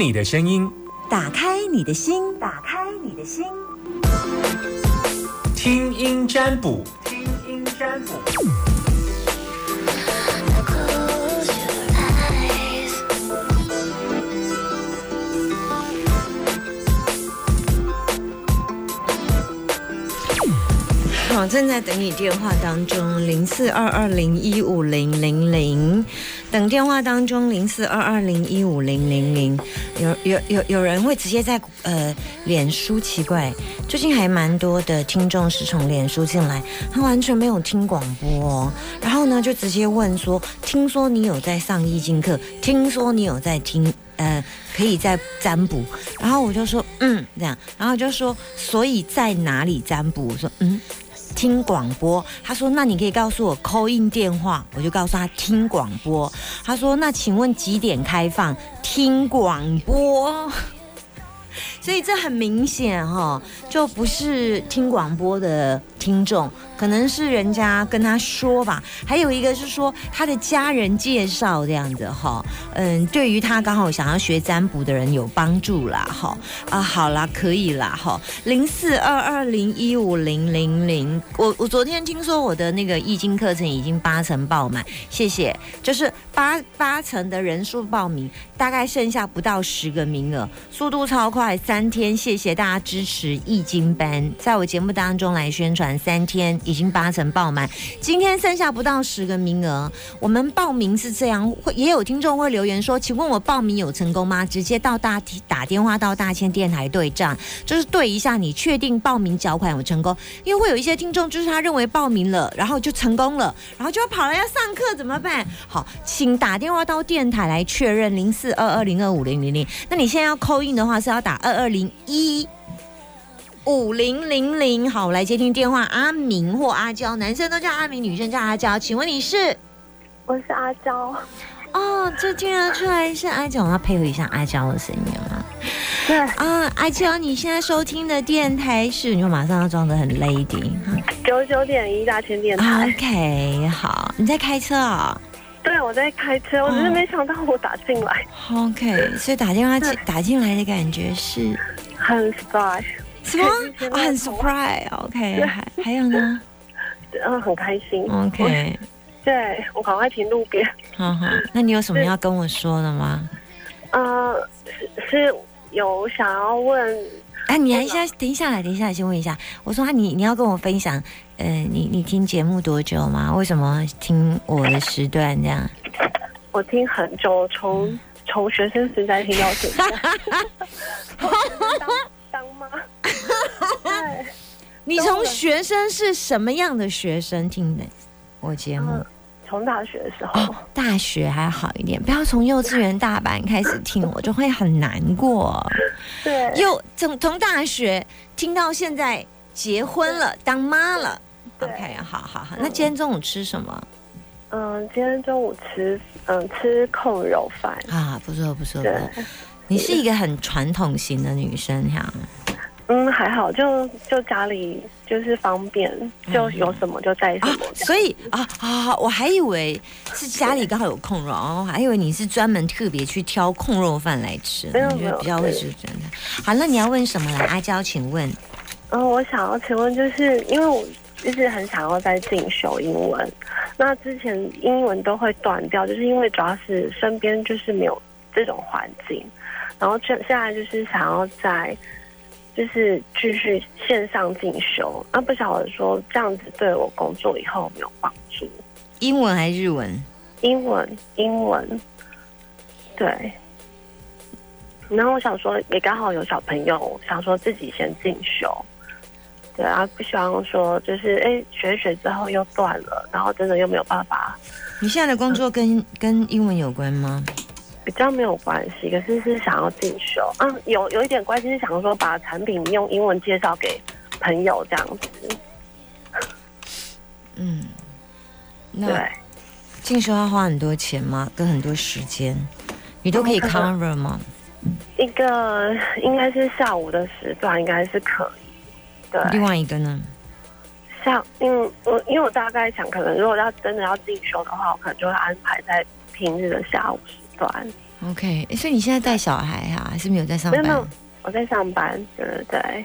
你的声音，打开你的心，打开你的心，听音占卜，听音占卜。好，正在等你电话当中，零四二二零一五零零零，等电话当中零四二二零一五零零零，有有有有人会直接在呃脸书，奇怪，最近还蛮多的听众是从脸书进来，他完全没有听广播，然后呢就直接问说，听说你有在上易经课，听说你有在听。呃，可以在占卜，然后我就说，嗯，这样，然后就说，所以在哪里占卜？我说，嗯。听广播，他说：“那你可以告诉我扣印电话。”我就告诉他听广播。他说：“那请问几点开放？听广播。”所以这很明显哈，就不是听广播的听众。可能是人家跟他说吧，还有一个是说他的家人介绍这样子哈，嗯，对于他刚好想要学占卜的人有帮助啦哈。啊，好啦，可以啦哈，零四二二零一五零零零，我我昨天听说我的那个易经课程已经八成爆满，谢谢，就是八八成的人数报名，大概剩下不到十个名额，速度超快，三天，谢谢大家支持易经班，在我节目当中来宣传三天。已经八成爆满，今天剩下不到十个名额。我们报名是这样，会也有听众会留言说：“请问我报名有成功吗？”直接到大打电话到大千电台对账，就是对一下你确定报名缴款有成功。因为会有一些听众就是他认为报名了，然后就成功了，然后就跑来要上课怎么办？好，请打电话到电台来确认零四二二零二五零零零。那你现在要扣印的话是要打二二零一。五零零零，好，我来接听电话。阿明或阿娇，男生都叫阿明，女生叫阿娇。请问你是？我是阿娇。哦，这听得出来是阿娇，我要配合一下阿娇的声音啊。对啊，阿娇，你现在收听的电台是？你就马上要装的很 lady 九九点一大千电台。OK，好，你在开车啊？对，我在开车，我只是没想到我打进来。OK，所以打电话进打进来的感觉是很 special。什么？很 surprise，OK，还还有呢？嗯，很开心，OK。对我赶快停路边。好好，那你有什么要跟我说的吗？呃，是是有想要问。哎，你等一下，来，停下来，先问一下。我说你你要跟我分享，呃，你你听节目多久吗？为什么听我的时段这样？我听很久，从从学生时代听到现在。你从学生是什么样的学生听的我节目？从大学的时候，大学还好一点，不要从幼稚园大班开始听，我就会很难过。对，又从从大学听到现在结婚了，当妈了。OK，好好好。那今天中午吃什么？嗯，今天中午吃嗯吃扣肉饭啊，不错不错。对，你是一个很传统型的女生哈。嗯，还好，就就家里就是方便，就有什么就带什么。所以啊啊，我还以为是家里刚好有空肉，哦，还以为你是专门特别去挑控肉饭来吃，我觉得比较会是真的。好，那你要问什么来？阿娇，请问。嗯，我想要请问，就是因为我一直很想要在进修英文，那之前英文都会断掉，就是因为主要是身边就是没有这种环境，然后现现在就是想要在。就是继续线上进修，那不晓得说这样子对我工作以后有没有帮助？英文还是日文？英文，英文。对。然后我想说，也刚好有小朋友想说自己先进修，对啊，不希望说就是哎学学之后又断了，然后真的又没有办法。你现在的工作跟跟英文有关吗？比较没有关系，可是是想要进修，啊，有有一点关系是想说把产品用英文介绍给朋友这样子。嗯，那，进修要花很多钱吗？跟很多时间，你都可以 cover 吗？一个应该是下午的时段，应该是可以。对，另外一个呢？像，嗯，我因为我大概想，可能如果要真的要进修的话，我可能就会安排在平日的下午时。OK，所以你现在带小孩啊，还是没有在上班？没有，我在上班，对对对，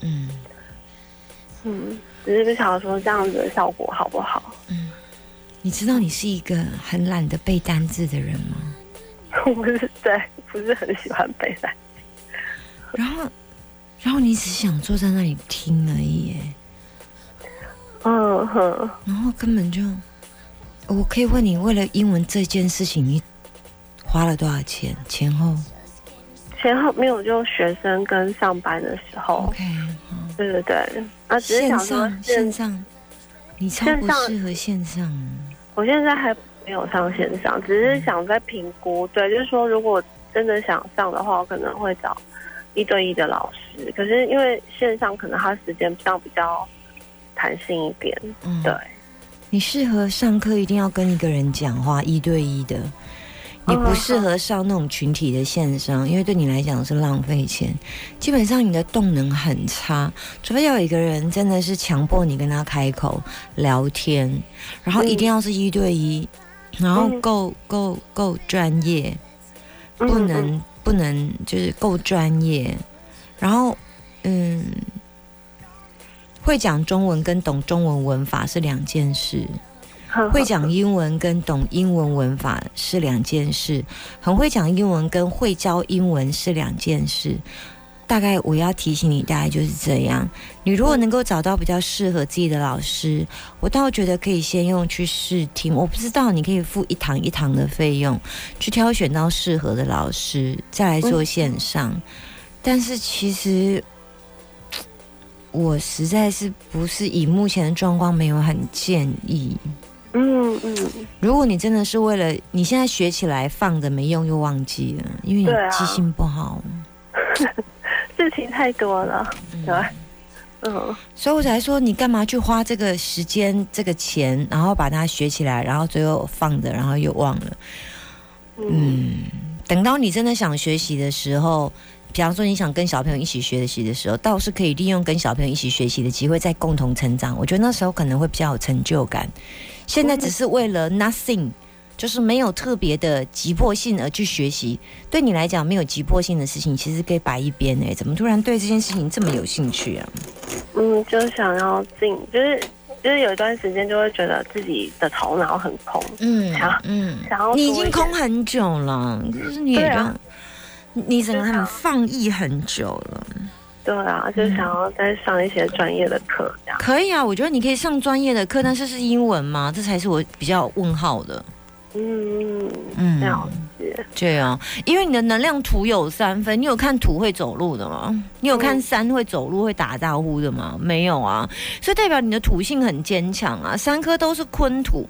嗯，嗯，只是不晓得说这样子的效果好不好。你知道你是一个很懒得背单字的人吗？我不是对，不是很喜欢背单。然后，然后你只想坐在那里听而已耶，嗯哼，然后根本就，我可以问你，为了英文这件事情，你花了多少钱？前后前后没有就学生跟上班的时候，？OK，对对对，啊，只是想说上线上，你超不适合线上啊。我现在还没有上线上，只是想在评估。对，就是说，如果真的想上的话，我可能会找一对一的老师。可是因为线上可能他时间上比较弹性一点，嗯，对，你适合上课一定要跟一个人讲话，一对一的。你不适合上那种群体的线上，因为对你来讲是浪费钱。基本上你的动能很差，除非要有一个人真的是强迫你跟他开口聊天，然后一定要是一对一，然后嗯。够够够专业，嗯。不能不能就是够专业，然后嗯，会讲中文跟懂中文文法是两件事。嗯会讲英文跟懂英文文法是两件事，很会讲英文跟会教英文是两件事。大概我要提醒你，大概就是这样。你如果能够找到比较适合自己的老师，我倒觉得可以先用去试听。我不知道你可以付一堂一堂的费用，去挑选到适合的老师，再来做线上。但是其实我实在是不是以目前的状况没有很建议。嗯嗯，如果你真的是为了你现在学起来放着没用又忘记了，因为你记性不好，事情太多了，对，嗯。所以我才说你干嘛去花这个时间、这个钱，然后把它学起来，然后最后放着，然后又忘了。嗯。嗯，等到你真的想学习的时候，比方说你想跟小朋友一起学习的时候，倒是可以利用跟小朋友一起学习的机会，再共同成长。我觉得那时候可能会比较有成就感。现在只是为了 nothing，就是没有特别的急迫性而去学习。对你来讲，没有急迫性的事情，其实可以摆一边哎、怎么突然对这件事情这么有兴趣啊？嗯，就想要进，就是就是有一段时间就会觉得自己的头脑很空，嗯想嗯想要你已经空很久了，就是你你整个很放逸很久了。对啊，就想要再上一些专业的课这样。可以啊，我觉得你可以上专业的课，但是是英文吗？这才是我比较问号的。嗯，嗯这样子，对啊，因为你的能量土有三分，你有看土会走路的吗？你有看嗯山会走路会打招呼的吗？没有啊，所以代表你的土性很坚强啊。三颗都是坤土，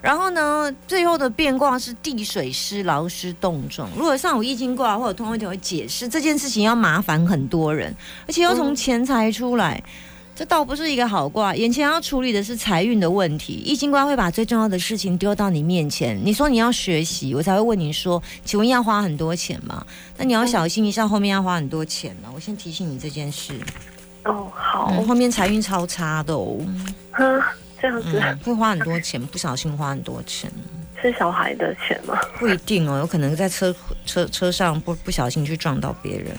然后呢，最后的变卦是地水湿劳师动众。如果上午易经卦或者通会条会解释这件事情，要麻烦很多人，而且要从嗯钱财出来。这倒不是一个好卦，眼前要处理的是财运的问题。易经卦会把最重要的事情丢到你面前，你说你要学习，我才会问你说，请问要花很多钱吗？那你要小心一下，后面要花很多钱呢。我先提醒你这件事，哦，好，嗯，后面财运超差的哦，哈，这样子嗯，会花很多钱，不小心花很多钱，是小孩的钱吗？不一定哦，有可能在车车车上不不小心去撞到别人，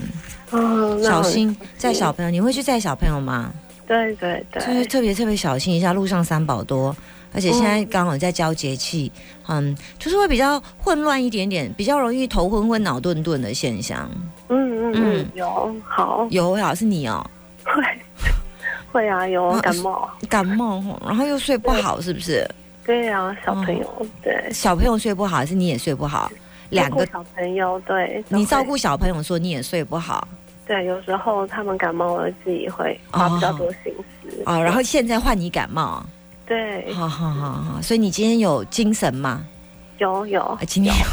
嗯，那小心载小朋友，你会去载小朋友吗？对对对就是对，特别特别小心一下，路上三宝多，而且现在刚好在交节气，嗯，就是会比较混乱一点点，比较容易头昏昏、脑顿顿的现象。嗯嗯嗯嗯，有好有好是你哦，会会啊，有嗯感冒，感冒，然后又睡不好，是不是？对啊，小朋友对，小朋友睡不好，还是你也睡不好？两个，小朋友对，你照顾小朋友说你也睡不好对，有时候他们感冒了，自己会花比较多心思哦，然后现在换你感冒，对，好好好好，所以你今天有精神吗？有有啊，今天有，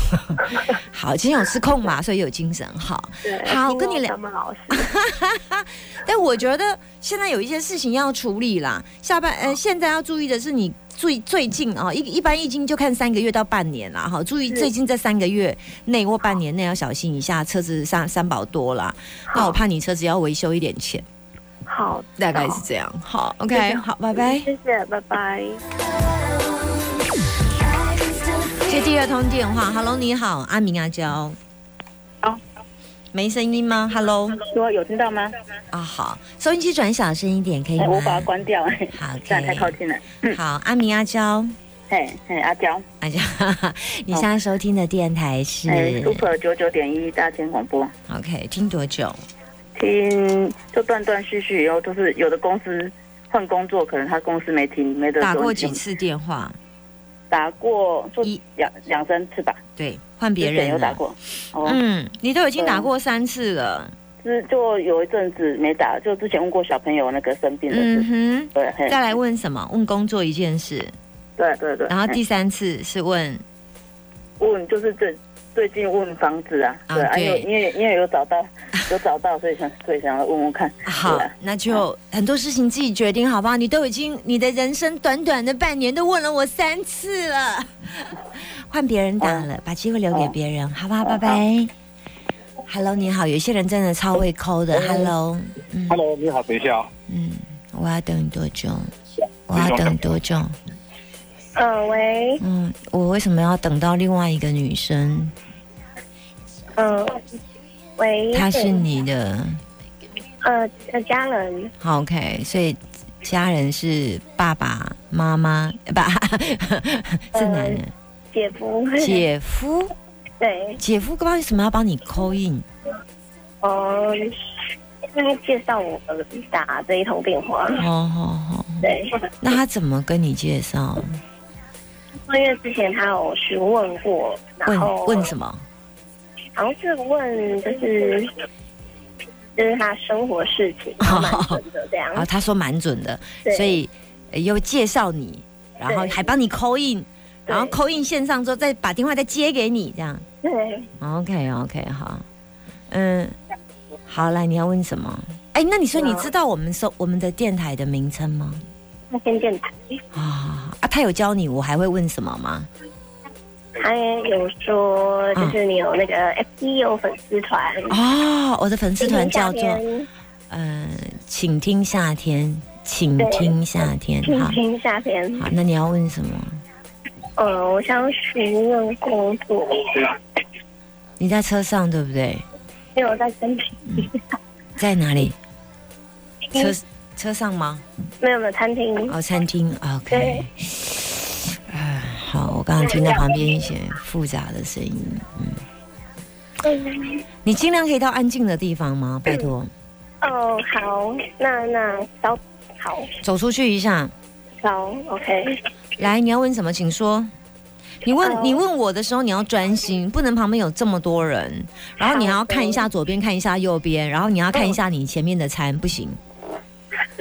好，今天有失控嘛，所以有精神，好。对，好我跟你聊老师，但我觉得现在有一些事情要处理啦。下班呃，现在要注意的是，你最最近啊，一一般易经就看三个月到半年啦，哈，注意最近这三个月内或半年内要小心一下，车子三三宝多啦。那我怕你车子要维修一点钱，好，大概是好这样。好，OK，谢好，拜拜。谢谢，拜拜。接第二通电话，Hello，你好，阿明阿娇。好，没声音吗？Hello，说有听到吗？啊好，收音机转小声一点可以吗？哎我把它关掉，哎好这样太靠。近了。好，阿明阿娇，嘿，嘿，阿娇，阿娇，你现在收听的电台是哎，Super 九九点一大千广播，OK，听多久？听就断断续续，然后都是有的公司换工作，可能他公司没停，没得打？过几次电话？打过就一两两三次吧，对，换别人。有打过。哦，嗯，你都已经打过三次了。是就有一阵子没打，就之前问过小朋友那个生病的事。嗯对，再来问什么？问工作一件事，对对对。然后第三次是问问就是最最近问房子啊，啊对因为因为因为有找到 有找到，所以想所以想要问问看。好啊，那就很多事情自己决定，好不好？你都已经你的人生短短的半年都问了我三次了，换别人打了，把机会留给别人，好不好？拜拜。Hello，你好，有些人真的超会抠的。Hello，嗯 Hello，你好，等一下啊。嗯，我要等多久？我要等多久？嗯，喂，嗯，我为什么要等到另外一个女生？嗯，喂，她是你的呃呃家人，好 OK，所以家人是爸爸妈妈，呃 爸是男人，姐夫，姐夫，对，姐夫干嘛为什么要帮你扣印？嗯，因为介绍我打这一通电话，哦好好，对，那他怎么跟你介绍？因为之前他有询问过，然后问问什么？好像是问就是就是他生活事情，蛮准的这样然后，他说蛮准的，所以呃又介绍你，然后还帮你扣印，然后扣印线上之后再把电话再接给你，这样。对，OK OK 好，嗯，好来你要问什么？哎，那你说你知道我们收我们的电台的名称吗？那先电台，啊啊，他有教你，我还会问什么吗？他也有说嗯就是你有那个 FB 有粉丝团，哦，我的粉丝团叫做夏天。呃，请听夏天，请听夏天，好，听听夏天，好，那你要问什么？呃，我想询问工作，你在车上对不对？没有在身体，在哪里？车嗯车上吗？没有没有餐厅，哦，餐厅，OK。啊，好，我刚刚听到旁边一些复杂的声音，嗯，你尽量可以到安静的地方吗？拜托，哦，好，那那走好走出去一下。好，OK，来，你要问什么？请说。你问你问我的时候，你要专心，不能旁边有这么多人，然后你还要看一下左边，看一下右边，然后你要看一下你前面的餐，不行。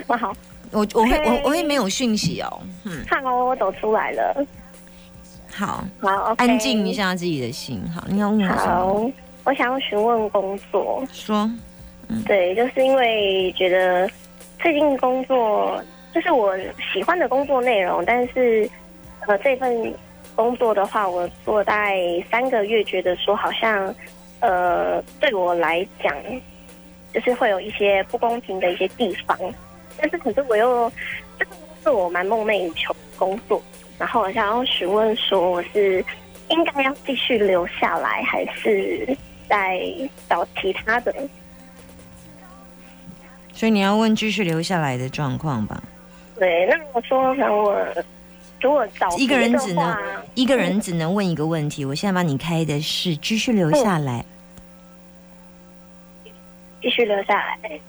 我好，我我会我我会没有讯息哦。嗯，看哦，我走出来了，好，好安静一，下自己的心。好，你要问我什么？好，我想要询问工作，说。对，就是因为觉得最近工作就是我喜欢的工作内容，但是呃这份工作的话，我做大概三个月，觉得说好像呃对我来讲，就是会有一些不公平的一些地方，但是可是我又这个是我蛮梦寐以求的工作，然后我想要询问说我是应该要继续留下来，还是再找其他的？所以你要问继续留下来的状况吧。对，那我说，可能我如果找一个人只能一个人只能问一个问题。我现在帮你开的是继续留下来。继续留下来。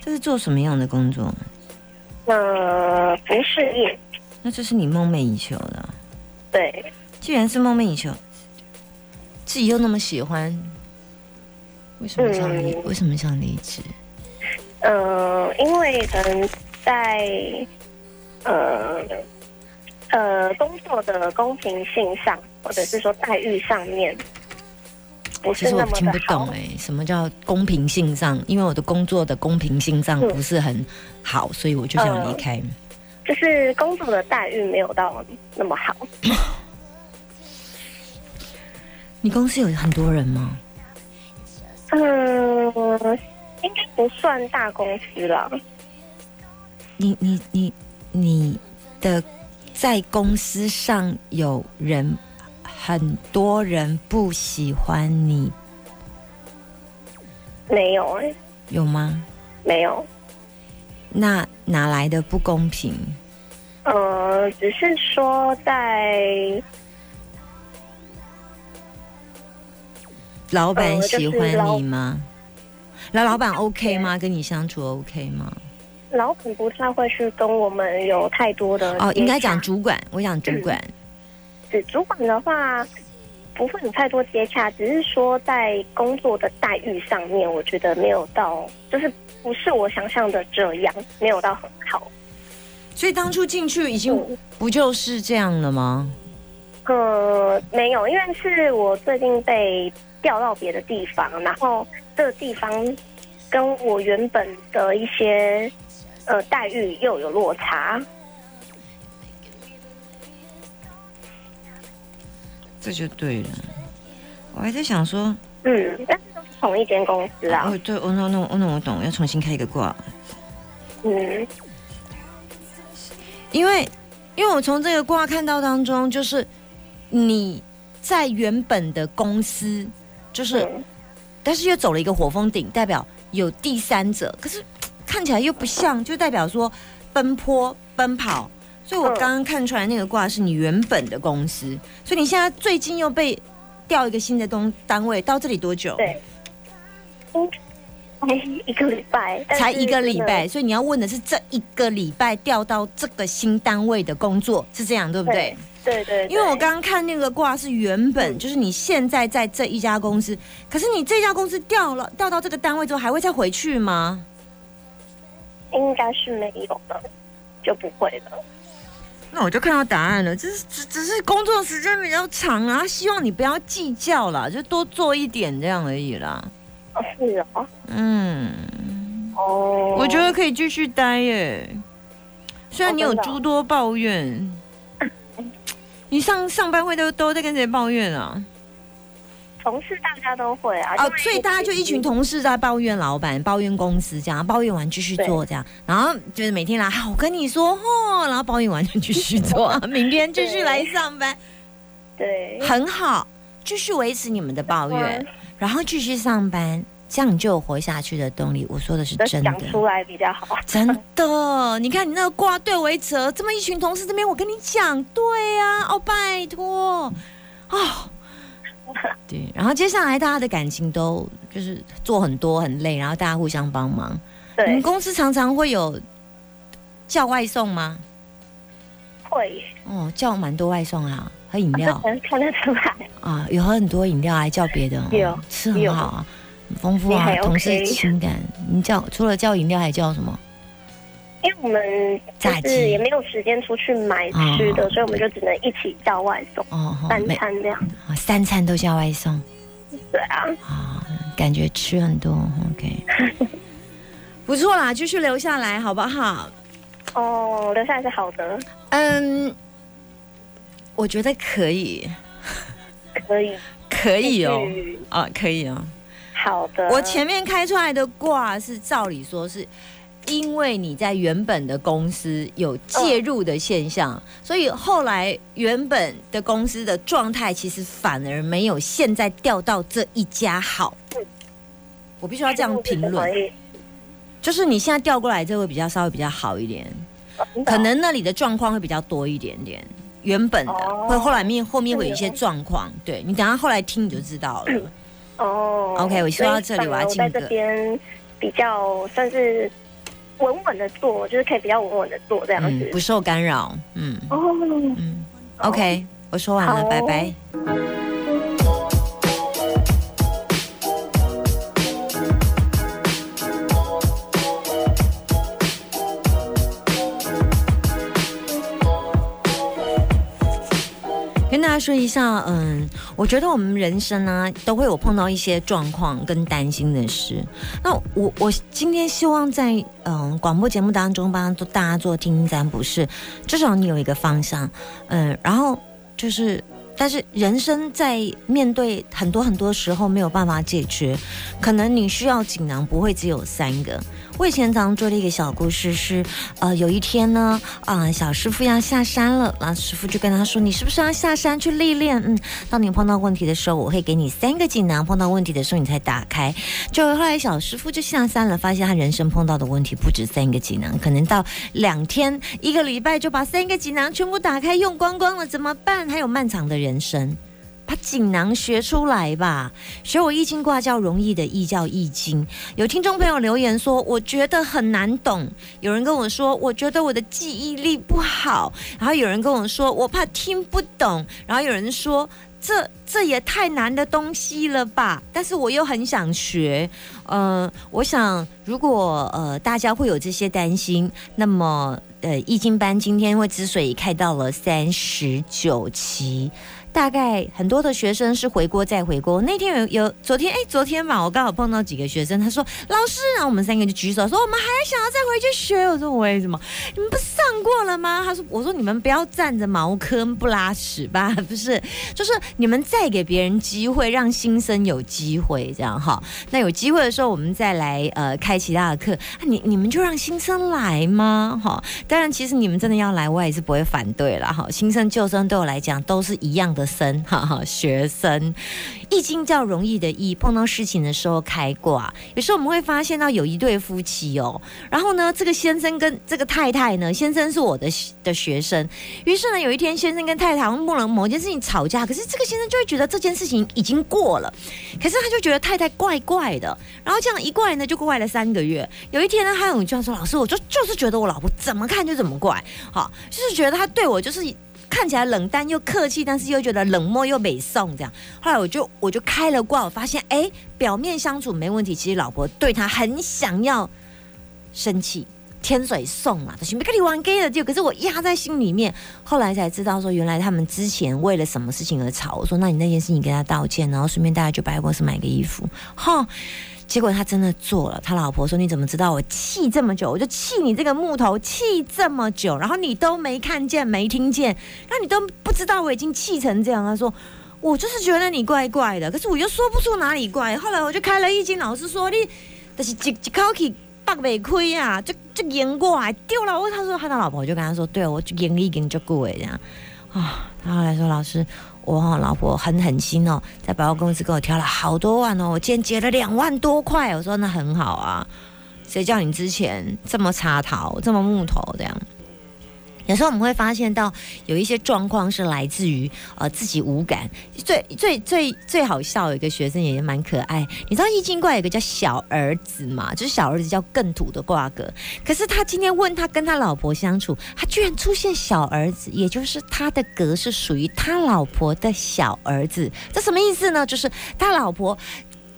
这是做什么样的工作？呃，服饰业，那这是你梦寐以求的。对，既然是梦寐以求，自己又那么喜欢，为什么想离？嗯为什么想离职？呃，因为可能在呃呃工作的公平性上，或者是说待遇上面，不其实我是那么的听不懂好。哎、什么叫公平性上？因为我的工作的公平性上嗯不是很好，所以我就想离开。就是工作的待遇没有到那么好。你公司有很多人吗？嗯，应该不算大公司了。你你你你的在公司上有人很多人不喜欢你，没有哎、有吗？没有。那哪来的不公平？呃，只是说在老板喜欢老你吗？那老板 OK 吗？跟你相处 OK 吗？老板不太会去跟我们有太多的哦，应该讲主管，我讲主管。是主管的话，不会有太多接洽，只是说在工作的待遇上面，我觉得没有到，就是不是我想象的这样，没有到很好。所以当初进去已经嗯不就是这样了吗？呃，没有，因为是我最近被调到别的地方，然后这个地方跟我原本的一些呃待遇又有落差。这就对了。我还在想说，嗯，但是都是同一间公司啊。哦，对，我那那我那我懂，要重新开一个挂，嗯，因为因为我从这个卦看到当中，就是你在原本的公司，就是、嗯但是又走了一个火峰顶，代表有第三者，可是看起来又不像，就代表说奔波奔跑。所以我嗯刚刚看出来那个卦是你原本的公司，所以你现在最近又被调一个新的东单位，到这里多久？对。嗯，才一个礼拜，才一个礼拜，所以你要问的是这一个礼拜调到这个新单位的工作是这样对不对？对对对，因为我刚刚看那个卦是原本就是你现在在这一家公司，可是你这家公司调了调到这个单位之后，还会再回去吗？应该是没有的，就不会了。那我就看到答案了，只是只只是工作时间比较长啊，希望你不要计较啦，就多做一点这样而已啦。哦，是啊，嗯，哦，我觉得可以继续待耶，虽然你有诸多抱怨，你上上班会都都在跟谁抱怨啊？同事大家都会啊。哦所以大家就一群同事在抱怨老板、抱怨公司，这样抱怨完继续做这样，然后就是每天来，好，我跟你说哦，然后抱怨完就继续做，明天继续来上班，对，很好，继续维持你们的抱怨嗯，然后继续上班，这样你就有活下去的动力。我说的是真的讲。出来比较好。真的，你看你那个挂对为折，这么一群同事这边，我跟你讲，对呀、哦，拜托，哦，对，然后接下来大家的感情都就是做很多很累，然后大家互相帮忙。你们，公司常常会有叫外送吗？会，哦，叫蛮多外送啊，喝饮料 能看得出来。啊，有喝很多饮料，还叫别的、哦，有吃很好啊，很丰富啊同事情感。你叫除了叫饮料，还叫什么？因为我们就是也没有时间出去买吃的，哦所以我们就只能一起叫外送哦，哦三餐这样。啊三餐都叫外送。对啊，啊，感觉吃很多，OK，不错啦，继续留下来好不好？哦，留下来是好的，嗯，我觉得可以，可以，可以哦，嗯啊，可以哦。好的。我前面开出来的卦是照理说是。因为你在原本的公司有介入的现象，所以后来原本的公司的状态其实反而没有现在调到这一家好。我必须要这样评论，就是你现在调过来，这会比较稍微比较好一点，可能那里的状况会比较多一点点。原本的哦会后来面后面会有一些状况，对你等下后来听你就知道了。哦 OK，我说到这里我要进这边比较算是稳稳的做，就是可以比较稳稳的做这样子，。嗯不受干扰，嗯哦，嗯，OK，我说完了，拜拜。跟大家说一下，嗯，我觉得我们人生呢、都会有碰到一些状况跟担心的事。那我我今天希望在嗯广播节目当中帮大家做听占卜是，至少你有一个方向，嗯，然后就是。但是人生在面对很多很多时候没有办法解决，可能你需要锦囊不会只有三个。我以前常做的一个小故事是，呃，有一天呢，啊、小师傅要下山了，然后师傅就跟他说：“你是不是要下山去历练？嗯，当你碰到问题的时候，我会给你三个锦囊，碰到问题的时候你才打开。”就后来小师傅就下山了，发现他人生碰到的问题不止三个锦囊，可能到两天、一个礼拜就把三个锦囊全部打开用光光了，怎么办？还有漫长的人生。把锦囊学出来吧，学我易经卦叫容易的易叫易经。有听众朋友留言说，我觉得很难懂。有人跟我说，我觉得我的记忆力不好。然后有人跟我说，我怕听不懂。然后有人说，这这也太难的东西了吧？但是我又很想学。呃，我想如果呃大家会有这些担心，那么呃易经班今天会之所以开到了三十九期。大概很多的学生是回国再回国。那天有有昨天哎，昨天嘛，我刚好碰到几个学生，他说老师，然后我们三个就举手说我们还想要再回去学。我说为什么？你们不上过了吗？他说我说你们不要占着茅坑不拉屎吧，不是，就是你们再给别人机会，让新生有机会这样哈。那有机会的时候，我们再来呃开其他的课。你你们就让新生来吗？哈，当然其实你们真的要来，我也是不会反对了哈。新生旧生对我来讲都是一样的。生，哈哈，学生，易经叫容易的易，碰到事情的时候开挂。有时候我们会发现到有一对夫妻哦，然后呢，这个先生跟这个太太呢，先生是我的的学生，于是呢，有一天先生跟太太为了某件事情吵架，可是这个先生就会觉得这件事情已经过了，可是他就觉得太太怪怪的，然后这样一怪呢就怪了三个月。有一天呢，他有句话说：“老师，我就就是觉得我老婆怎么看就怎么怪，好，就是觉得他对我就是。”看起来冷淡又客气，但是又觉得冷漠又美送这样。后来我就我就开了挂，我发现哎，表面相处没问题，其实老婆对他很想要生气，天水送嘛，就是没跟你玩 gay 的就，可是我压在心里面。后来才知道说，原来他们之前为了什么事情而吵。我说，那你那件事情跟他道歉，然后顺便带他去百货公司买个衣服，哈。结果他真的做了，他老婆说：“你怎么知道我气这么久？我就气你这个木头气这么久，然后你都没看见、没听见，那你都不知道我已经气成这样。”他说：“我就是觉得你怪怪的，可是我又说不出哪里怪。”后来我就开了一间，老师说：“你就是一一口气爆没亏啊，就就赢过来丢了。”我他说他的老婆就跟他说：“对，我就赢一赢就过这样啊。”他后来说：“老师。”我老婆很狠心哦，在百货公司给我挑了好多万哦，我今天结了两万多块，我说那很好啊，谁叫你之前这么插头，这么木头这样。有时候我们会发现到有一些状况是来自于呃自己无感，最最最最好笑有一个学生也蛮可爱，你知道易经卦有个叫小儿子嘛，就是小儿子叫更土的卦格，可是他今天问他跟他老婆相处，他居然出现小儿子，也就是他的格是属于他老婆的小儿子，这什么意思呢？就是他老婆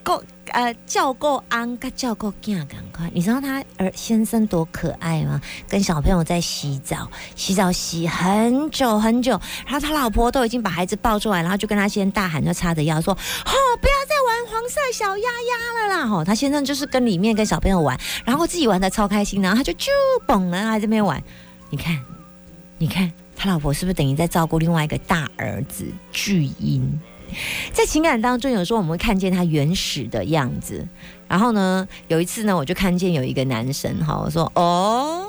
够。呃，叫够安，跟叫够惊，赶快！你知道他儿先生多可爱吗？跟小朋友在洗澡，洗澡洗很久很久，然后他老婆都已经把孩子抱出来，然后就跟他先大喊，就叉着腰说：“哦，不要再玩黄色小鸭鸭了啦！”吼，他先生就是跟里面跟小朋友玩，然后自己玩的超开心，然后他就就蹦了在这边玩。你看，你看他老婆是不是等于在照顾另外一个大儿子巨婴？在情感当中，有时候我们会看见他原始的样子。然后呢，有一次呢，我就看见有一个男生哈，我说：“哦，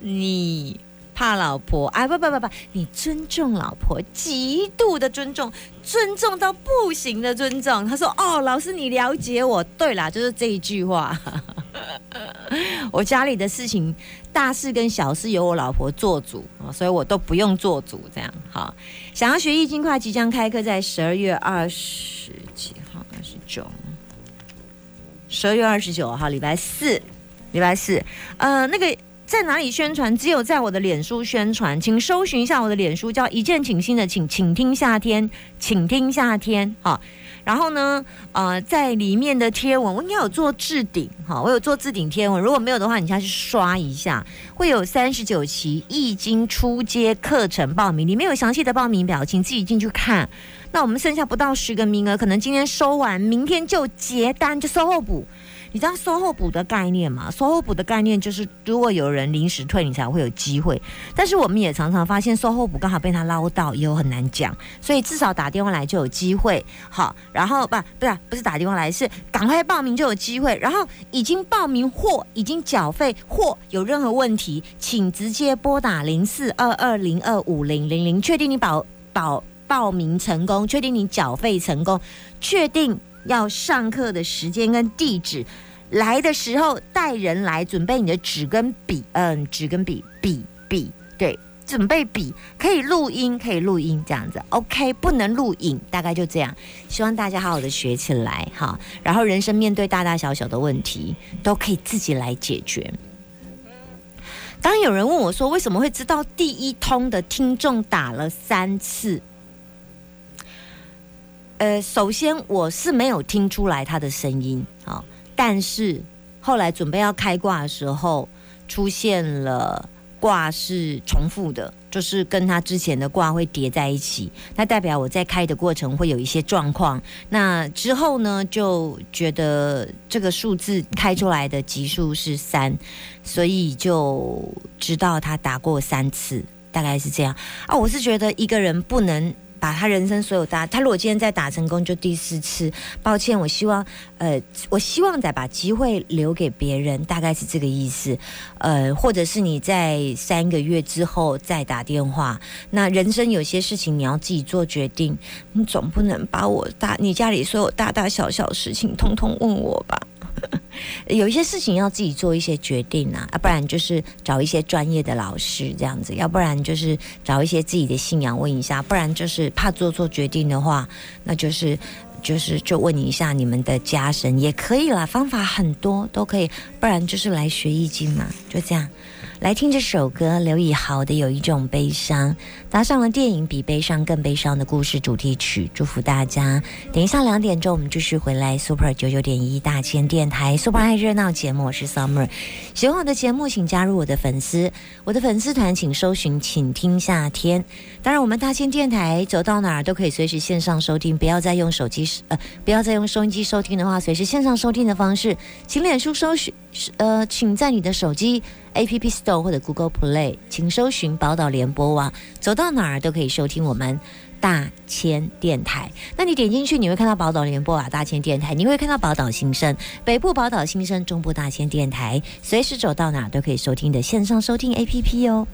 你怕老婆？哎，不不不不，你尊重老婆，极度的尊重，尊重到不行的尊重。”他说：“哦，老师，你了解我。对啦，就是这一句话。我家里的事情，大事跟小事由我老婆做主啊，所以我都不用做主。这样好。”想要学易经快即将开课，在十二月二十几号？二十九，十二月二十九号，礼拜四，礼拜四。呃，那个在哪里宣传？只有在我的脸书宣传，请搜寻一下我的脸书，叫一见倾心的，请请听夏天，请听夏天，好。然后呢，呃，在里面的贴文，我应该有做置顶，哈，我有做置顶贴文。如果没有的话，你下去刷一下，会有三十九期易经初阶课程报名，里面有详细的报名表，请自己进去看。那我们剩下不到十个名额，可能今天收完，明天就结单，就售后补。你知道售后补的概念吗？售后补的概念就是，如果有人临时退，你才会有机会。但是我们也常常发现，售后补刚好被他捞到，也有很难讲。所以至少打电话来就有机会。好，然后不不是不是打电话来，是赶快报名就有机会。然后已经报名或已经缴费或有任何问题，请直接拨打零四二二零二五零零零，确定你保保报名成功，确定你缴费成功，确定要上课的时间跟地址。来的时候带人来，准备你的纸跟笔，嗯，纸跟笔，笔笔，对，准备笔，可以录音，可以录音，这样子，OK，不能录影，大概就这样。希望大家好好的学起来，哈，然后人生面对大大小小的问题，都可以自己来解决。刚有人问我说，为什么会知道第一通的听众打了三次？呃，首先我是没有听出来他的声音，啊。但是后来准备要开挂的时候，出现了挂是重复的，就是跟他之前的挂会叠在一起，那代表我在开的过程会有一些状况。那之后呢，就觉得这个数字开出来的级数是三，所以就知道他打过三次，大概是这样啊。我是觉得一个人不能。把他人生所有打，他如果今天再打成功，就第四次。抱歉，我希望，呃，我希望再把机会留给别人，大概是这个意思。呃，或者是你在三个月之后再打电话。那人生有些事情你要自己做决定，你总不能把我大你家里所有大大小小事情通通问我吧。有一些事情要自己做一些决定啊，啊，不然就是找一些专业的老师这样子，要不然就是找一些自己的信仰问一下，不然就是怕做错决定的话，那就是就是就问一下你们的家神也可以啦，方法很多都可以，不然就是来学易经嘛，就这样。来听这首歌，刘以豪的《有一种悲伤》，搭上了电影《比悲伤更悲伤的故事》主题曲，祝福大家。等一下两点钟，我们继续回来 Super 九九点一大千电台 Super 爱热闹节目，我是 Summer。喜欢我的节目，请加入我的粉丝，我的粉丝团请搜寻“请听夏天”。当然，我们大千电台走到哪儿都可以随时线上收听，不要再用手机呃，不要再用收音机收听的话，随时线上收听的方式，请脸书搜寻呃，请在你的手机。A P P Store 或者 Google Play，请搜寻宝岛联播网，走到哪儿都可以收听我们大千电台。那你点进去，你会看到宝岛联播啊大千电台，你会看到宝岛新生、北部宝岛新生、中部大千电台，随时走到哪都可以收听的线上收听 A P P 哦。